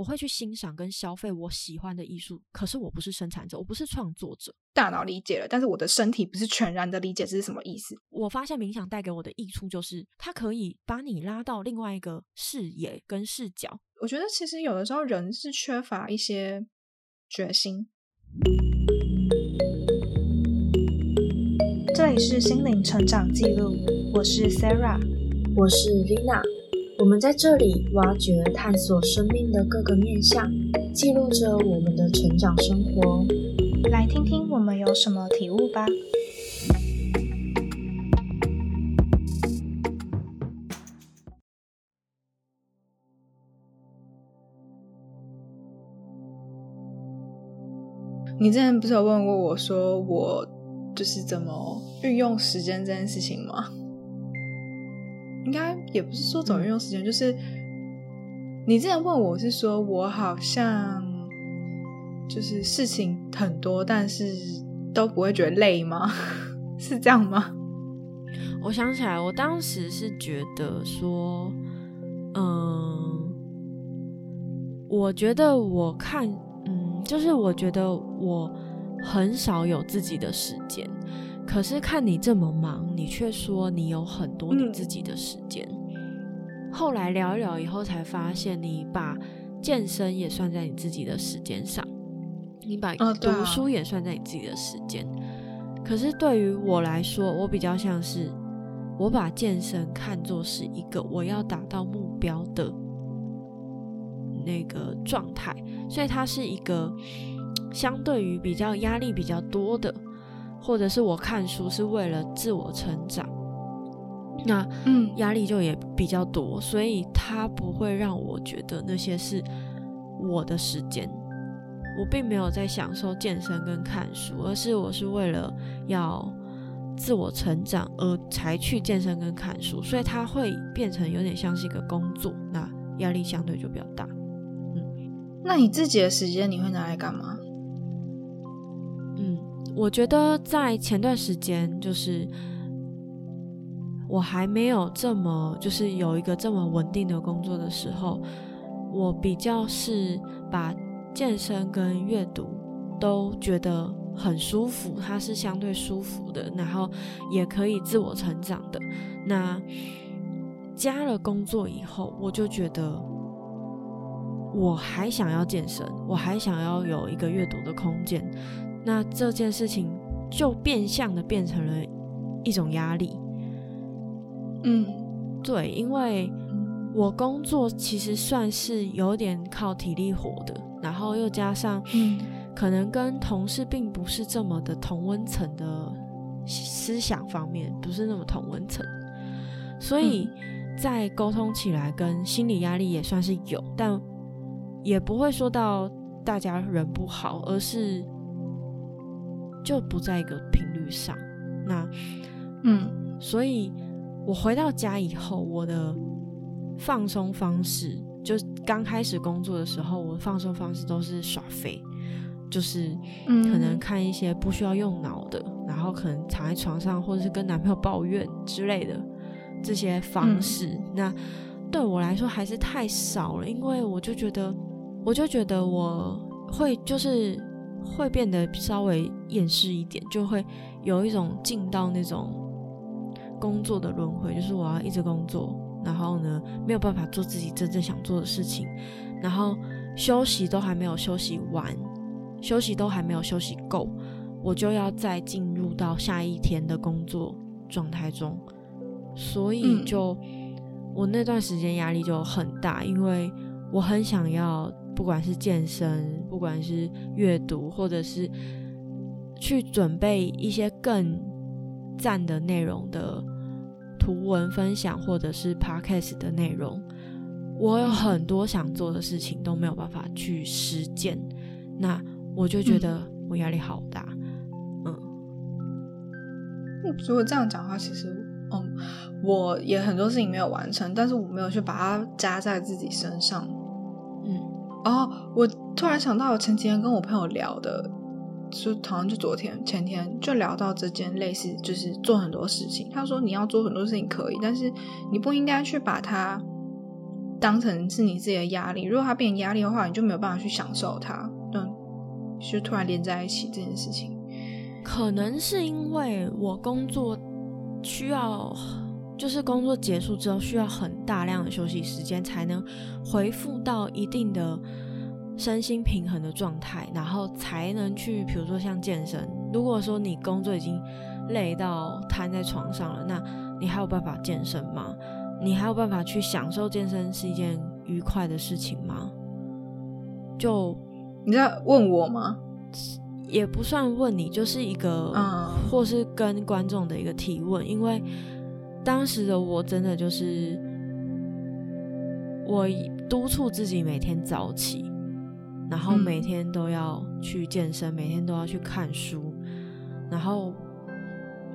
我会去欣赏跟消费我喜欢的艺术，可是我不是生产者，我不是创作者。大脑理解了，但是我的身体不是全然的理解这是什么意思。我发现冥想带给我的益处就是，它可以把你拉到另外一个视野跟视角。我觉得其实有的时候人是缺乏一些决心。这里是心灵成长记录，我是 Sarah，我是 Lina。我们在这里挖掘、探索生命的各个面向，记录着我们的成长生活。来听听我们有什么体悟吧。你之前不是有问过我说，我就是怎么运用时间这件事情吗？应该也不是说怎么运用时间，就是你之前问我是说，我好像就是事情很多，但是都不会觉得累吗？是这样吗？我想起来，我当时是觉得说，嗯，我觉得我看，嗯，就是我觉得我很少有自己的时间。可是看你这么忙，你却说你有很多你自己的时间。后来聊一聊以后，才发现你把健身也算在你自己的时间上，你把读书也算在你自己的时间。可是对于我来说，我比较像是我把健身看作是一个我要达到目标的那个状态，所以它是一个相对于比较压力比较多的。或者是我看书是为了自我成长，那嗯压力就也比较多，所以它不会让我觉得那些是我的时间。我并没有在享受健身跟看书，而是我是为了要自我成长而才去健身跟看书，所以它会变成有点像是一个工作，那压力相对就比较大。嗯，那你自己的时间你会拿来干嘛？我觉得在前段时间，就是我还没有这么就是有一个这么稳定的工作的时候，我比较是把健身跟阅读都觉得很舒服，它是相对舒服的，然后也可以自我成长的。那加了工作以后，我就觉得我还想要健身，我还想要有一个阅读的空间。那这件事情就变相的变成了一种压力。嗯，对，因为我工作其实算是有点靠体力活的，然后又加上，嗯，可能跟同事并不是这么的同温层的思想方面不是那么同温层，所以在沟通起来跟心理压力也算是有，但也不会说到大家人不好，而是。就不在一个频率上，那，嗯，所以我回到家以后，我的放松方式，就刚开始工作的时候，我的放松方式都是耍废，就是可能看一些不需要用脑的，然后可能躺在床上，或者是跟男朋友抱怨之类的这些方式。那对我来说还是太少了，因为我就觉得，我就觉得我会就是。会变得稍微厌世一点，就会有一种进到那种工作的轮回，就是我要一直工作，然后呢没有办法做自己真正想做的事情，然后休息都还没有休息完，休息都还没有休息够，我就要再进入到下一天的工作状态中，所以就我那段时间压力就很大，因为我很想要。不管是健身，不管是阅读，或者是去准备一些更赞的内容的图文分享，或者是 podcast 的内容，我有很多想做的事情都没有办法去实践，那我就觉得我压力好大。嗯，如果这样讲的话，其实，嗯，我也很多事情没有完成，但是我没有去把它加在自己身上。哦，我突然想到，我前几天跟我朋友聊的，就好像就昨天、前天就聊到这件类似，就是做很多事情。他说你要做很多事情可以，但是你不应该去把它当成是你自己的压力。如果它变成压力的话，你就没有办法去享受它。嗯，就突然连在一起这件事情，可能是因为我工作需要，就是工作结束之后需要很大量的休息时间，才能恢复到一定的身心平衡的状态，然后才能去，比如说像健身。如果说你工作已经累到瘫在床上了，那你还有办法健身吗？你还有办法去享受健身是一件愉快的事情吗？就你在问我吗？也不算问你，就是一个，嗯或是跟观众的一个提问。因为当时的我真的就是，我督促自己每天早起，然后每天都要去健身，每天都要去看书，然后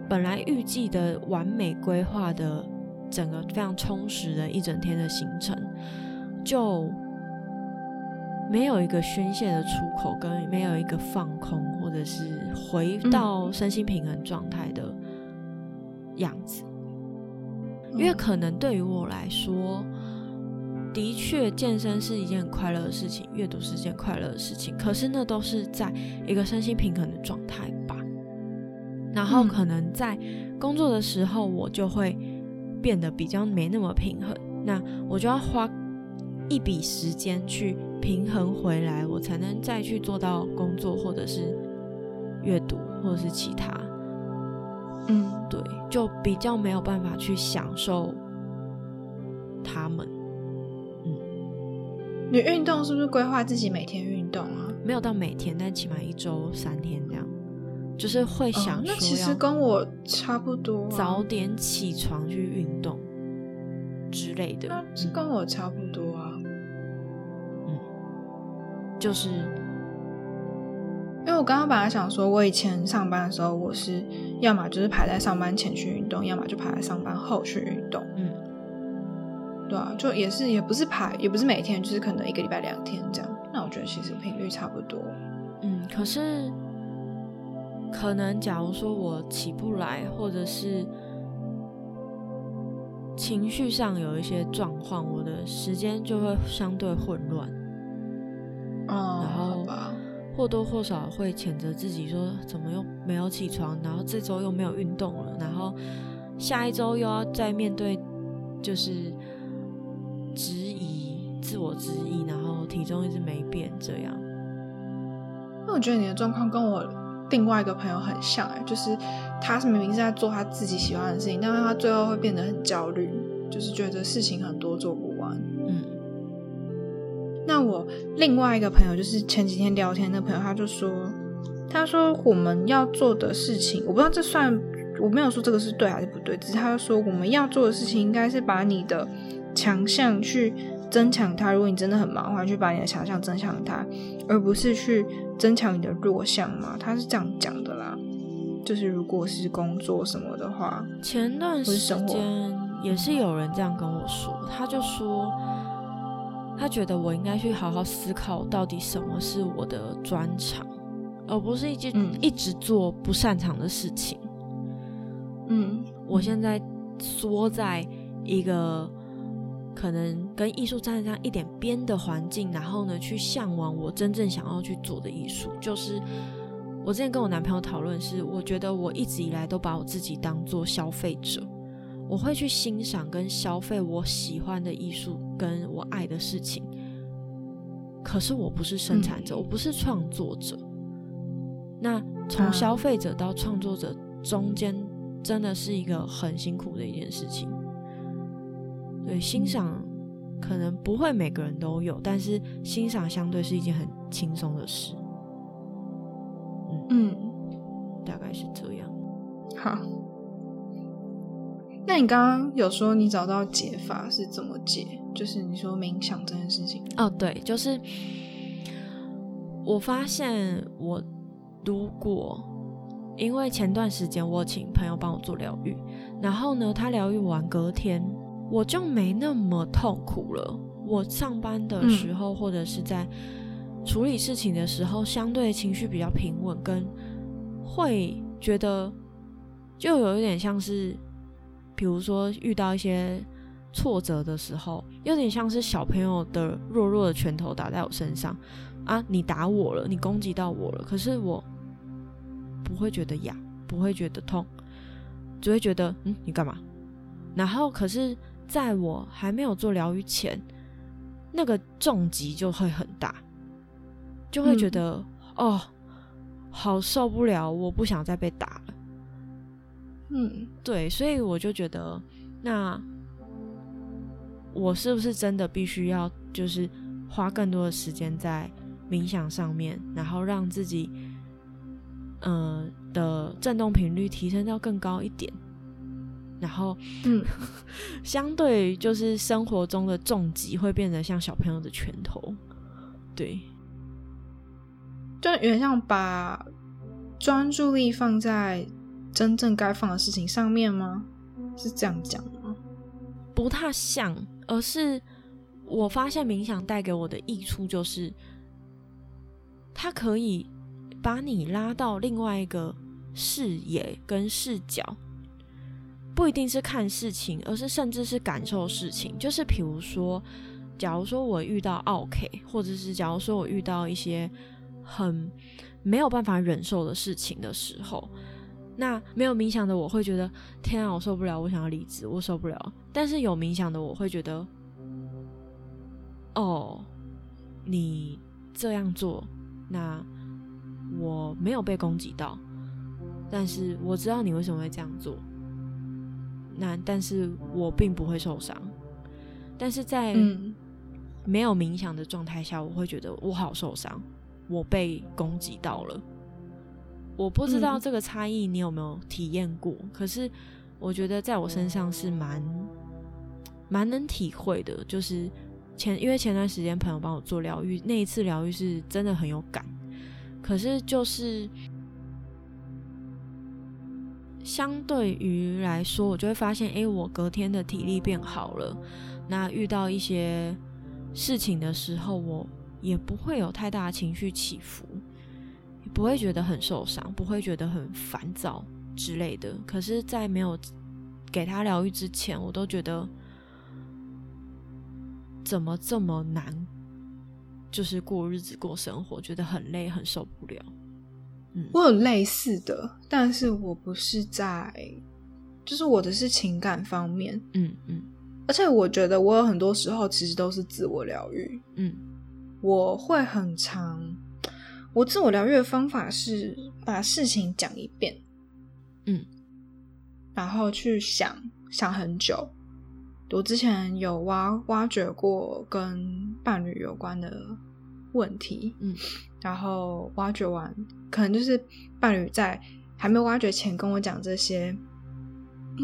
本来预计的完美规划的。整个非常充实的一整天的行程，就没有一个宣泄的出口，跟没有一个放空，或者是回到身心平衡状态的样子。因为可能对于我来说，的确健身是一件很快乐的事情，阅读是件快乐的事情。可是那都是在一个身心平衡的状态吧。然后可能在工作的时候，我就会。变得比较没那么平衡，那我就要花一笔时间去平衡回来，我才能再去做到工作或者是阅读或者是其他。嗯，对，就比较没有办法去享受他们。嗯，你运动是不是规划自己每天运动啊？没有到每天，但起码一周三天这样。就是会想说，那其实跟我差不多，早点起床去运动之类的，那是跟我差不多啊。嗯，就是因为我刚刚本来想说，我以前上班的时候，我是要么就是排在上班前去运动，要么就排在上班后去运动。嗯，对啊，就也是也不是排，也不是每天，就是可能一个礼拜两天这样。那我觉得其实频率差不多。嗯，可是。可能，假如说我起不来，或者是情绪上有一些状况，我的时间就会相对混乱。哦，然后或多或少会谴责自己，说怎么又没有起床，然后这周又没有运动了，然后下一周又要再面对，就是质疑、自我质疑，然后体重一直没变，这样。那我觉得你的状况跟我。另外一个朋友很像哎，就是他是明明是在做他自己喜欢的事情，但是他最后会变得很焦虑，就是觉得事情很多做不完。嗯，那我另外一个朋友就是前几天聊天的朋友，他就说，他说我们要做的事情，我不知道这算我没有说这个是对还是不对，只是他说我们要做的事情应该是把你的强项去。增强它，如果你真的很忙的话，去把你的强项增强它，而不是去增强你的弱项嘛？他是这样讲的啦。就是如果是工作什么的话，前段时间也是有人这样跟我说，他就说他觉得我应该去好好思考，到底什么是我的专长，而不是一直一直做不擅长的事情。嗯，我现在缩在一个。可能跟艺术沾上一点边的环境，然后呢，去向往我真正想要去做的艺术。就是我之前跟我男朋友讨论，是我觉得我一直以来都把我自己当做消费者，我会去欣赏跟消费我喜欢的艺术跟我爱的事情。可是我不是生产者，我不是创作者。那从消费者到创作者中间，真的是一个很辛苦的一件事情。对，欣赏可能不会每个人都有，但是欣赏相对是一件很轻松的事。嗯，大概是这样。好，那你刚刚有说你找到解法是怎么解？就是你说冥想这件事情。哦，对，就是我发现我如果因为前段时间我请朋友帮我做疗愈，然后呢，他疗愈完隔天。我就没那么痛苦了。我上班的时候，或者是在处理事情的时候，相对情绪比较平稳，跟会觉得就有一点像是，比如说遇到一些挫折的时候，有点像是小朋友的弱弱的拳头打在我身上啊，你打我了，你攻击到我了，可是我不会觉得痒，不会觉得痛，只会觉得嗯，你干嘛？然后可是在我还没有做疗愈前，那个重击就会很大，就会觉得哦。好受不了，我不想再被打了。嗯，对，所以我就觉得，那我是不是真的必须要就是花更多的时间在冥想上面，然后让自己，嗯的振动频率提升到更高一点，然后，嗯，相对就是生活中的重疾会变得像小朋友的拳头，对。就有点像把专注力放在真正该放的事情上面吗？是这样讲吗？不太像，而是我发现冥想带给我的益处就是，它可以把你拉到另外一个视野跟视角，不一定是看事情，而是甚至是感受事情。就是比如说，假如说我遇到 OK，或者是假如说我遇到一些。很没有办法忍受的事情的时候，那没有冥想的我会觉得天啊，我受不了，我想要离职，我受不了。但是有冥想的我会觉得，哦，你这样做，那我没有被攻击到，但是我知道你为什么会这样做。那但是我并不会受伤，但是在没有冥想的状态下，我会觉得我好受伤。我被攻击到了，我不知道这个差异你有没有体验过？可是我觉得在我身上是蛮蛮能体会的。就是前因为前段时间朋友帮我做疗愈，那一次疗愈是真的很有感。可是就是相对于来说，我就会发现，哎，我隔天的体力变好了。那遇到一些事情的时候，我。也不会有太大的情绪起伏，也不会觉得很受伤，不会觉得很烦躁之类的。可是，在没有给他疗愈之前，我都觉得怎么这么难，就是过日子、过生活，觉得很累、很受不了。嗯，我有类似的，但是我不是在，就是我的是情感方面。嗯嗯，而且我觉得我有很多时候其实都是自我疗愈。嗯。我会很长，我自我疗愈的方法是把事情讲一遍，嗯，然后去想想很久。我之前有挖挖掘过跟伴侣有关的问题，嗯，然后挖掘完，可能就是伴侣在还没挖掘前跟我讲这些，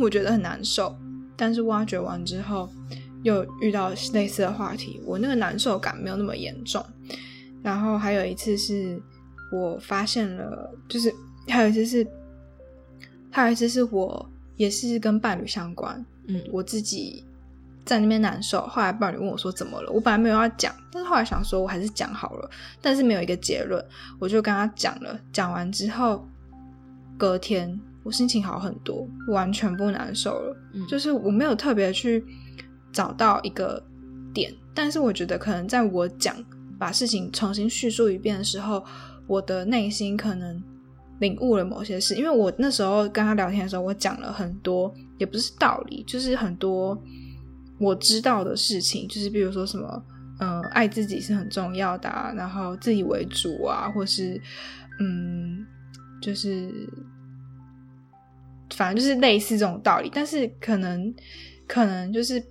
我觉得很难受，但是挖掘完之后。又遇到类似的话题，我那个难受感没有那么严重。然后还有一次是我发现了，就是还有一次是，还有一次是我也是跟伴侣相关，嗯，我自己在那边难受。后来伴侣问我说怎么了，我本来没有要讲，但是后来想说我还是讲好了，但是没有一个结论，我就跟他讲了。讲完之后，隔天我心情好很多，完全不难受了。嗯，就是我没有特别去。找到一个点，但是我觉得可能在我讲把事情重新叙述一遍的时候，我的内心可能领悟了某些事。因为我那时候跟他聊天的时候，我讲了很多，也不是道理，就是很多我知道的事情，就是比如说什么，嗯，爱自己是很重要的，然后自己为主啊，或是嗯，就是反正就是类似这种道理，但是可能可能就是。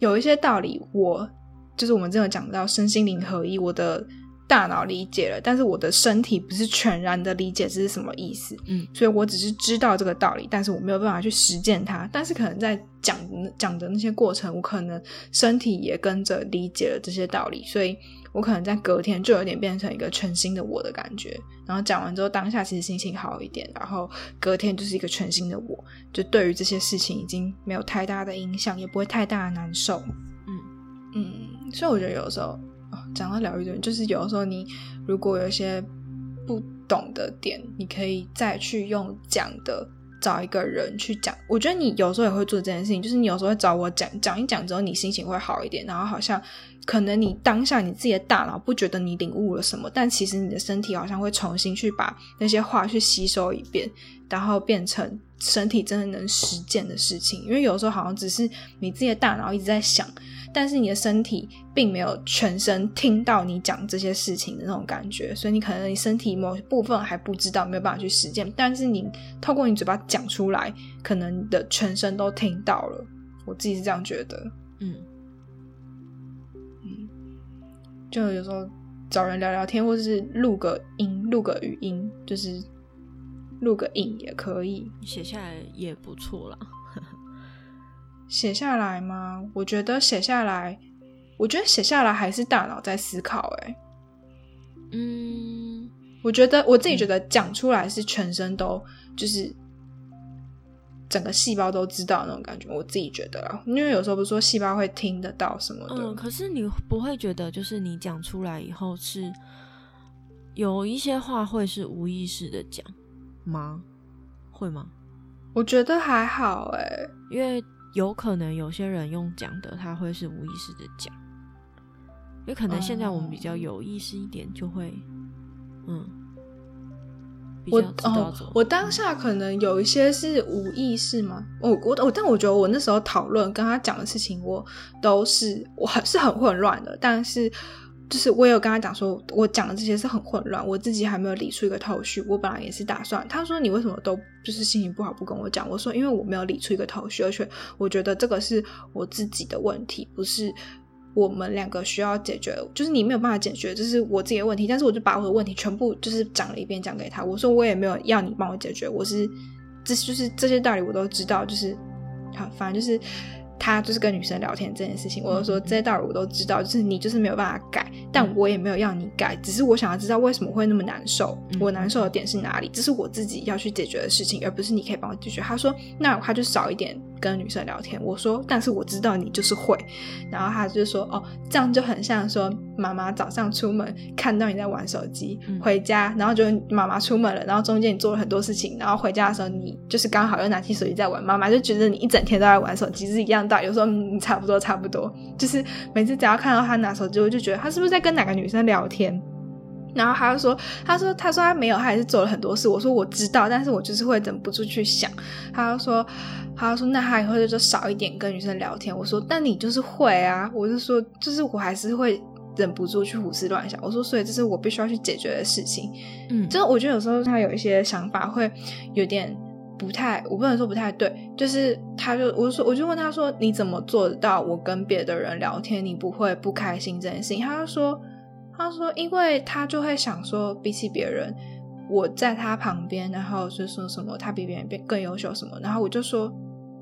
有一些道理，我就是我们真的讲到身心灵合一，我的大脑理解了，但是我的身体不是全然的理解这是什么意思。嗯，所以我只是知道这个道理，但是我没有办法去实践它。但是可能在讲讲的那些过程，我可能身体也跟着理解了这些道理，所以我可能在隔天就有点变成一个全新的我的感觉。然后讲完之后，当下其实心情好一点，然后隔天就是一个全新的我，就对于这些事情已经没有太大的影响，也不会太大的难受。嗯嗯，所以我觉得有的时候，讲到疗愈的人，就是有的时候你如果有一些不懂的点，你可以再去用讲的找一个人去讲。我觉得你有时候也会做这件事情，就是你有时候会找我讲讲一讲之后，你心情会好一点，然后好像可能你当下你自己的大脑不觉得你领悟了什么，但其实你的身体好像会重新去把那些话去吸收一遍，然后变成身体真的能实践的事情。因为有时候好像只是你自己的大脑一直在想。但是你的身体并没有全身听到你讲这些事情的那种感觉，所以你可能你身体某部分还不知道，没有办法去实践。但是你透过你嘴巴讲出来，可能你的全身都听到了。我自己是这样觉得，嗯嗯，就有时候找人聊聊天，或者是录个音、录个语音，就是录个影也可以，写下来也不错啦。写下来吗？我觉得写下来，我觉得写下来还是大脑在思考。哎，嗯，我觉得我自己觉得讲出来是全身都就是整个细胞都知道那种感觉。我自己觉得啊，因为有时候不是说细胞会听得到什么的。嗯，可是你不会觉得就是你讲出来以后是有一些话会是无意识的讲吗？会吗？我觉得还好哎，因为。有可能有些人用讲的，他会是无意识的讲，有可能现在我们比较有意识一点，就会，嗯，我哦，我当下可能有一些是无意识吗？我我我，但我觉得我那时候讨论跟他讲的事情，我都是我很是很混乱的，但是。就是我有跟他讲说，我讲的这些是很混乱，我自己还没有理出一个头绪。我本来也是打算，他说你为什么都就是心情不好不跟我讲？我说因为我没有理出一个头绪，而且我觉得这个是我自己的问题，不是我们两个需要解决。就是你没有办法解决，这是我自己的问题。但是我就把我的问题全部就是讲了一遍，讲给他。我说我也没有要你帮我解决，我是这就是这些道理我都知道，就是好，反正就是。他就是跟女生聊天这件事情，我就说这些道理我都知道，就是你就是没有办法改，但我也没有要你改，只是我想要知道为什么会那么难受，我难受的点是哪里，这是我自己要去解决的事情，而不是你可以帮我解决。他说那他就少一点跟女生聊天。我说但是我知道你就是会，然后他就说哦这样就很像说妈妈早上出门看到你在玩手机，回家然后就妈妈出门了，然后中间你做了很多事情，然后回家的时候你就是刚好又拿起手机在玩，妈妈就觉得你一整天都在玩手机是一样。有时候你差不多差不多，就是每次只要看到他拿手机，我就觉得他是不是在跟哪个女生聊天。然后他就说：“他说他说他没有，他还是做了很多事。”我说：“我知道，但是我就是会忍不住去想。”他就说：“他说那他以后就少一点跟女生聊天。”我说：“但你就是会啊。”我就说：“就是我还是会忍不住去胡思乱想。”我说：“所以这是我必须要去解决的事情。”嗯，就是我觉得有时候他有一些想法会有点。不太，我不能说不太对，就是他就我就说，我就问他说，你怎么做到？我跟别的人聊天，你不会不开心这件事情？他就说，他说，因为他就会想说，比起别人，我在他旁边，然后就说什么他比别人更更优秀什么，然后我就说，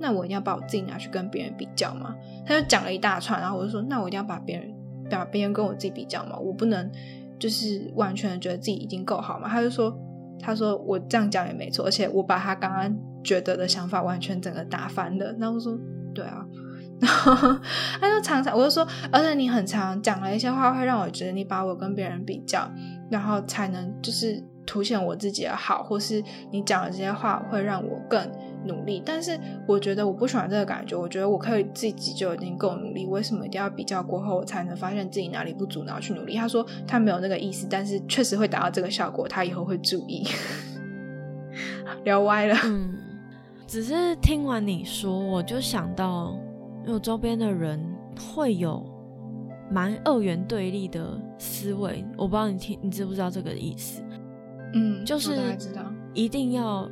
那我一定要把我自己拿去跟别人比较嘛？他就讲了一大串，然后我就说，那我一定要把别人把别人跟我自己比较嘛？我不能就是完全觉得自己已经够好嘛？他就说。他说我这样讲也没错，而且我把他刚刚觉得的想法完全整个打翻了。然后我说对啊，然后他就常常我就说，而且你很常讲了一些话，会让我觉得你把我跟别人比较，然后才能就是凸显我自己的好，或是你讲的这些话会让我更。努力，但是我觉得我不喜欢这个感觉。我觉得我可以自己就已经够努力，为什么一定要比较过后我才能发现自己哪里不足，然后去努力？他说他没有那个意思，但是确实会达到这个效果，他以后会注意。聊歪了，嗯，只是听完你说，我就想到，因为周边的人会有蛮二元对立的思维，我不知道你听你知不知道这个意思？嗯，就是知道一定要。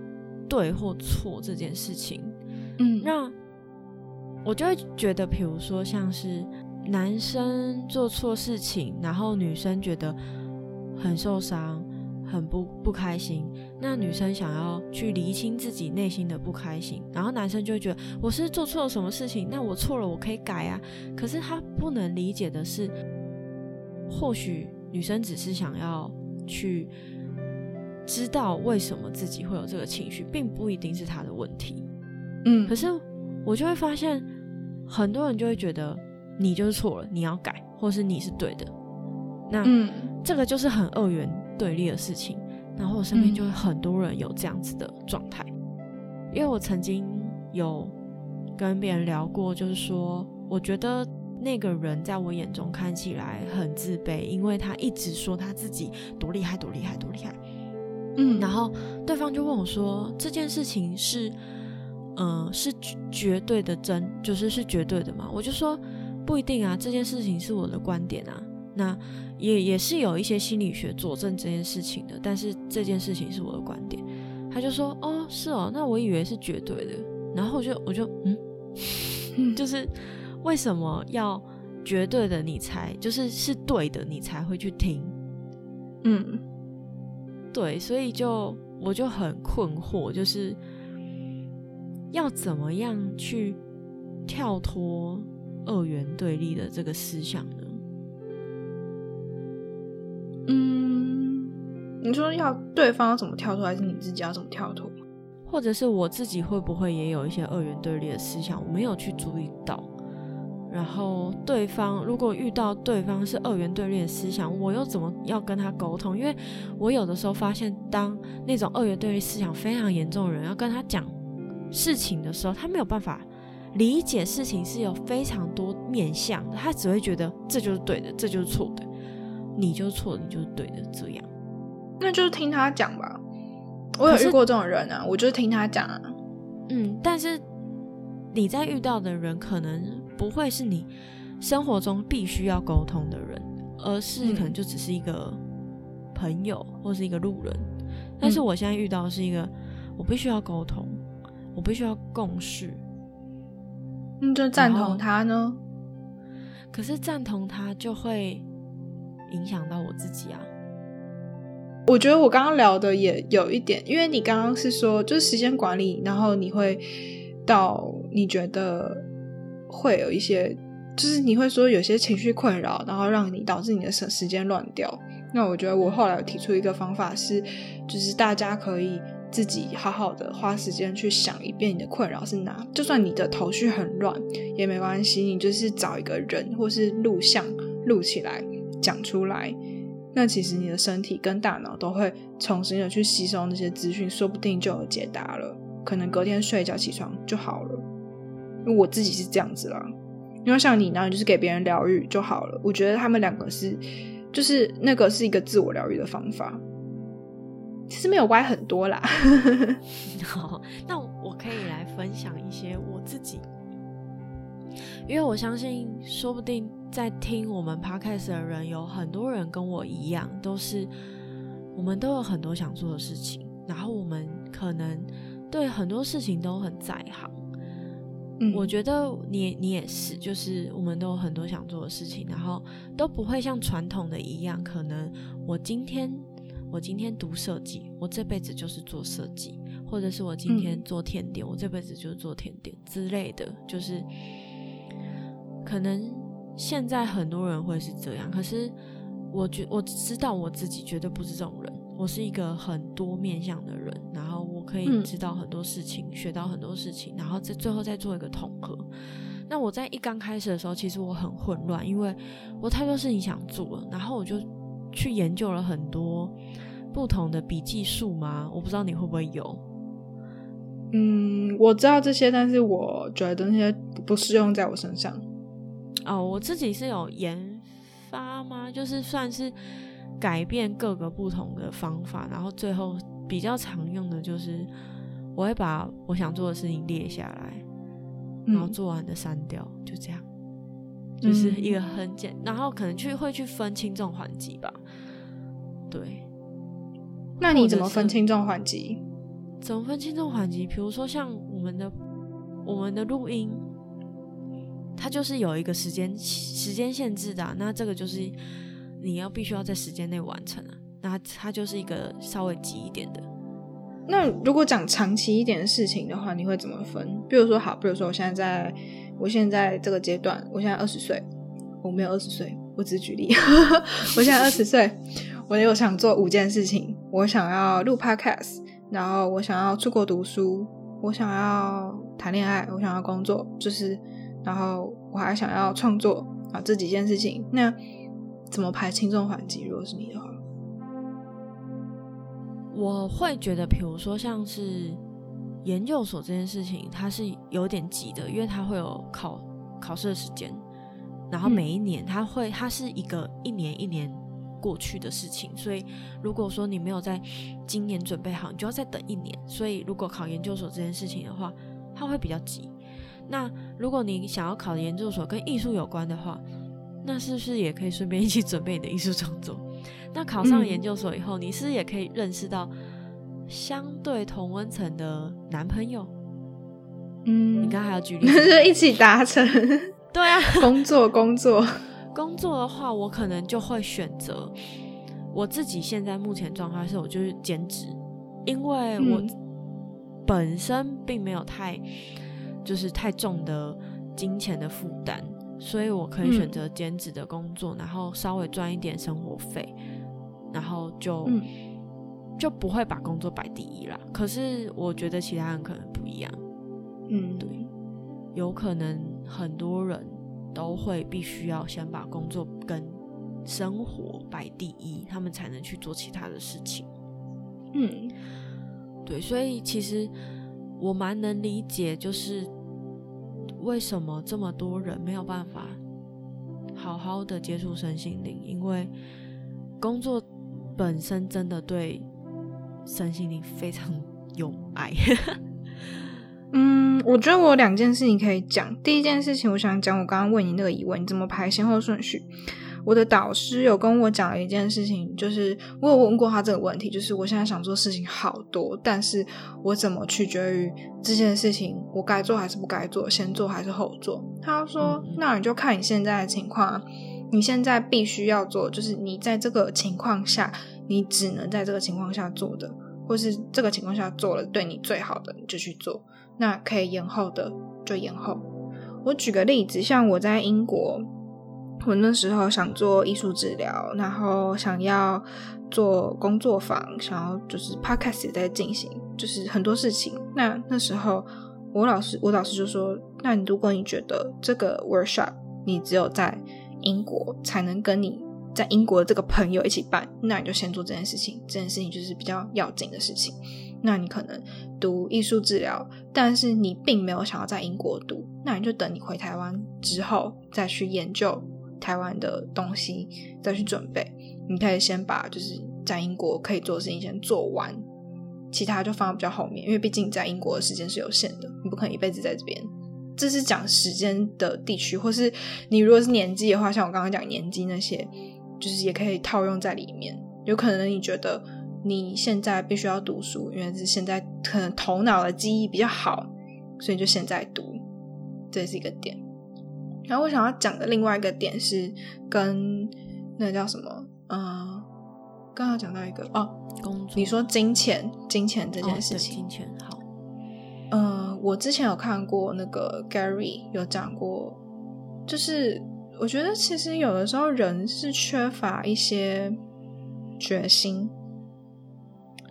对或错这件事情，嗯，那我就会觉得，比如说像是男生做错事情，然后女生觉得很受伤、很不不开心，那女生想要去厘清自己内心的不开心，然后男生就会觉得我是做错了什么事情，那我错了，我可以改啊。可是他不能理解的是，或许女生只是想要去。知道为什么自己会有这个情绪，并不一定是他的问题。嗯，可是我就会发现，很多人就会觉得你就是错了，你要改，或是你是对的。那这个就是很二元对立的事情。然后我身边就会很多人有这样子的状态，因为我曾经有跟别人聊过，就是说，我觉得那个人在我眼中看起来很自卑，因为他一直说他自己多厉害，多厉害，多厉害。嗯，然后对方就问我说：“这件事情是，嗯，是绝对的真，就是是绝对的吗？”我就说：“不一定啊，这件事情是我的观点啊。那也也是有一些心理学佐证这件事情的，但是这件事情是我的观点。”他就说：“哦，是哦，那我以为是绝对的。”然后我就我就嗯，就是为什么要绝对的你才就是是对的你才会去听？嗯。对，所以就我就很困惑，就是要怎么样去跳脱二元对立的这个思想呢？嗯，你说要对方要怎么跳脱，还是你自己要怎么跳脱？或者是我自己会不会也有一些二元对立的思想，我没有去注意到？然后对方如果遇到对方是二元对立的思想，我又怎么要跟他沟通？因为我有的时候发现，当那种二元对立思想非常严重的人要跟他讲事情的时候，他没有办法理解事情是有非常多面向的，他只会觉得这就是对的，这就是错的，你就是错的，你就是对的，这样。那就是听他讲吧。我有遇过这种人啊，我就是听他讲啊。嗯，但是你在遇到的人可能。不会是你生活中必须要沟通的人，而是可能就只是一个朋友或是一个路人。但是我现在遇到是一个，我必须要沟通，我必须要共事。嗯就赞同他呢？可是赞同他就会影响到我自己啊。我觉得我刚刚聊的也有一点，因为你刚刚是说就是时间管理，然后你会到你觉得。会有一些，就是你会说有些情绪困扰，然后让你导致你的时时间乱掉。那我觉得我后来有提出一个方法是，就是大家可以自己好好的花时间去想一遍你的困扰是哪，就算你的头绪很乱也没关系，你就是找一个人或是录像录起来讲出来。那其实你的身体跟大脑都会重新的去吸收那些资讯，说不定就有解答了。可能隔天睡一觉起床就好了。因为我自己是这样子啦，因为像你呢，就是给别人疗愈就好了。我觉得他们两个是，就是那个是一个自我疗愈的方法，其实没有歪很多啦。好，那我可以来分享一些我自己，因为我相信，说不定在听我们 podcast 的人有很多人跟我一样，都是我们都有很多想做的事情，然后我们可能对很多事情都很在行。我觉得你你也是，就是我们都有很多想做的事情，然后都不会像传统的一样，可能我今天我今天读设计，我这辈子就是做设计，或者是我今天做甜点，我这辈子就是做甜点之类的，就是可能现在很多人会是这样，可是我觉我知道我自己绝对不是这种人，我是一个很多面向的人。可以知道很多事情，学到很多事情，然后在最后再做一个统合。那我在一刚开始的时候，其实我很混乱，因为我太多事情想做了，然后我就去研究了很多不同的笔记术嘛。我不知道你会不会有？嗯，我知道这些，但是我觉得那些不适用在我身上。哦，我自己是有研发吗？就是算是改变各个不同的方法，然后最后。比较常用的就是，我会把我想做的事情列下来，然后做完的删掉，就这样，就是一个很简，然后可能去会去分轻重缓急吧。对，那你怎么分轻重缓急？怎么分轻重缓急？比如说像我们的我们的录音，它就是有一个时间时间限制的，那这个就是你要必须要在时间内完成啊。那它就是一个稍微急一点的。那如果讲长期一点的事情的话，你会怎么分？比如说，好，比如说我现在在，我现在这个阶段，我现在二十岁，我没有二十岁，我只举例。我现在二十岁，我有想做五件事情，我想要录 podcast，然后我想要出国读书，我想要谈恋爱，我想要工作，就是，然后我还想要创作啊，这几件事情，那怎么排轻重缓急？如果是你的话？我会觉得，比如说像是研究所这件事情，它是有点急的，因为它会有考考试的时间，然后每一年它会，它是一个一年一年过去的事情，所以如果说你没有在今年准备好，你就要再等一年。所以如果考研究所这件事情的话，它会比较急。那如果你想要考研究所跟艺术有关的话，那是不是也可以顺便一起准备你的艺术创作？那考上研究所以后，你是也可以认识到？相对同温层的男朋友，嗯，你刚还要举例，就一起达成，对啊，工作工作。工作的话，我可能就会选择我自己现在目前状况是，我就是兼职，因为我本身并没有太就是太重的金钱的负担，所以我可以选择兼职的工作，然后稍微赚一点生活费，然后就。就不会把工作摆第一啦。可是我觉得其他人可能不一样，嗯，对，有可能很多人都会必须要先把工作跟生活摆第一，他们才能去做其他的事情。嗯，对，所以其实我蛮能理解，就是为什么这么多人没有办法好好的接触身心灵，因为工作本身真的对。身心灵非常有爱。嗯，我觉得我两件事情可以讲。第一件事情，我想讲我刚刚问你那个疑问，你怎么排先后顺序？我的导师有跟我讲了一件事情，就是我有问过他这个问题，就是我现在想做事情好多，但是我怎么取决于这件事情我该做还是不该做，先做还是后做？他说：“那你就看你现在的情况，你现在必须要做，就是你在这个情况下。”你只能在这个情况下做的，或是这个情况下做了对你最好的，你就去做。那可以延后的就延后。我举个例子，像我在英国，我那时候想做艺术治疗，然后想要做工作坊，想要就是 podcast 也在进行，就是很多事情。那那时候我老师，我老师就说：“那你如果你觉得这个 workshop 你只有在英国才能跟你。”在英国的这个朋友一起办，那你就先做这件事情。这件事情就是比较要紧的事情。那你可能读艺术治疗，但是你并没有想要在英国读，那你就等你回台湾之后再去研究台湾的东西，再去准备。你可以先把就是在英国可以做的事情先做完，其他就放到比较后面，因为毕竟在英国的时间是有限的，你不可能一辈子在这边。这是讲时间的地区，或是你如果是年纪的话，像我刚刚讲年纪那些。就是也可以套用在里面，有可能你觉得你现在必须要读书，因为是现在可能头脑的记忆比较好，所以就现在读，这是一个点。然后我想要讲的另外一个点是跟那叫什么？嗯，刚刚讲到一个哦，工作。你说金钱，金钱这件事情，金钱好。嗯，我之前有看过那个 Gary 有讲过，就是。我觉得其实有的时候人是缺乏一些决心。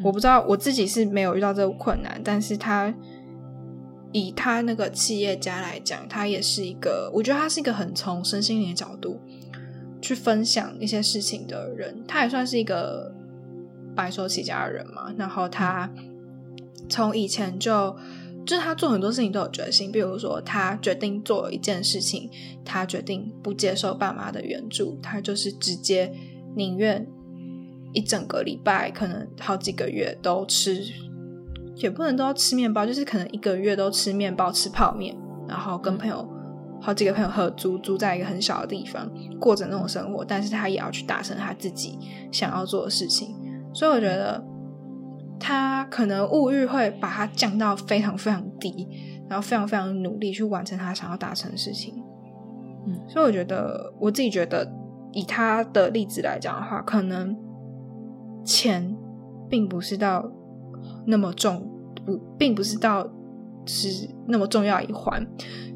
我不知道我自己是没有遇到这个困难，但是他以他那个企业家来讲，他也是一个，我觉得他是一个很从身心灵的角度去分享一些事情的人。他也算是一个白手起家的人嘛。然后他从以前就。就是他做很多事情都有决心，比如说他决定做一件事情，他决定不接受爸妈的援助，他就是直接宁愿一整个礼拜，可能好几个月都吃，也不能都要吃面包，就是可能一个月都吃面包、吃泡面，然后跟朋友好几个朋友合租，租在一个很小的地方，过着那种生活，但是他也要去达成他自己想要做的事情，所以我觉得。他可能物欲会把它降到非常非常低，然后非常非常努力去完成他想要达成的事情。嗯，所以我觉得我自己觉得，以他的例子来讲的话，可能钱并不是到那么重，不，并不是到是那么重要一环，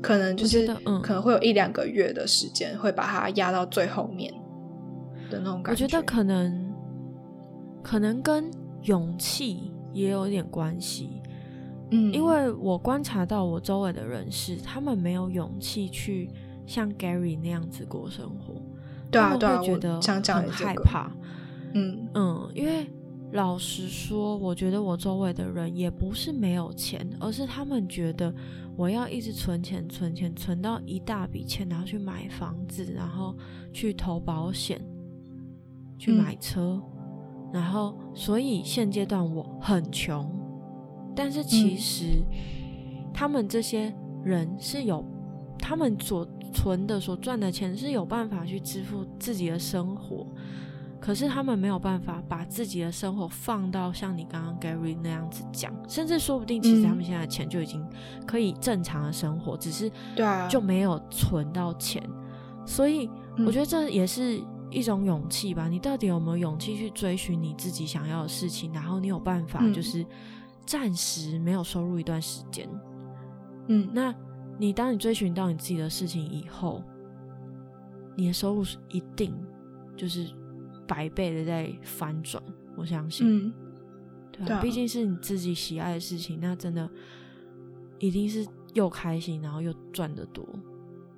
可能就是可能会有一两个月的时间会把它压到最后面的那种感觉。我觉得可能可能跟。勇气也有点关系，嗯，因为我观察到我周围的人是，他们没有勇气去像 Gary 那样子过生活，对啊，对啊，会觉得很害怕，嗯。嗯，因为老实说，我觉得我周围的人也不是没有钱，而是他们觉得我要一直存钱、存钱，存到一大笔钱，然后去买房子，然后去投保险，去买车，然后所以现阶段我很穷，但是其实他们这些人是有他们所存的、所赚的钱是有办法去支付自己的生活。可是他们没有办法把自己的生活放到像你刚刚 Gary 那样子讲，甚至说不定其实他们现在的钱就已经可以正常的生活，只是对啊。就没有存到钱。所以我觉得这也是一种勇气吧。你到底有没有勇气去追寻你自己想要的事情？然后你有办法就是暂时没有收入一段时间。嗯，那你当你追寻到你自己的事情以后，你的收入是一定就是。百倍的在翻转，我相信，嗯，对啊，毕竟是你自己喜爱的事情，那真的一定是又开心，然后又赚得多，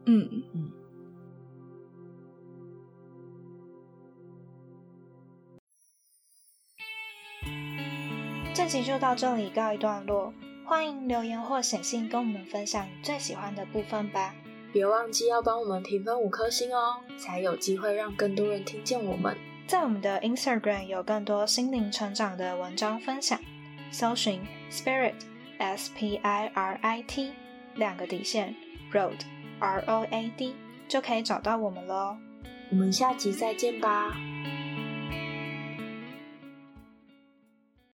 嗯嗯。这集就到这里告一段落，欢迎留言或写信跟我们分享你最喜欢的部分吧，别忘记要帮我们评分五颗星哦，才有机会让更多人听见我们。在我们的 Instagram 有更多心灵成长的文章分享，搜寻 Spirit S P I R I T 两个底线 Road R O A D 就可以找到我们喽。我们下集再见吧。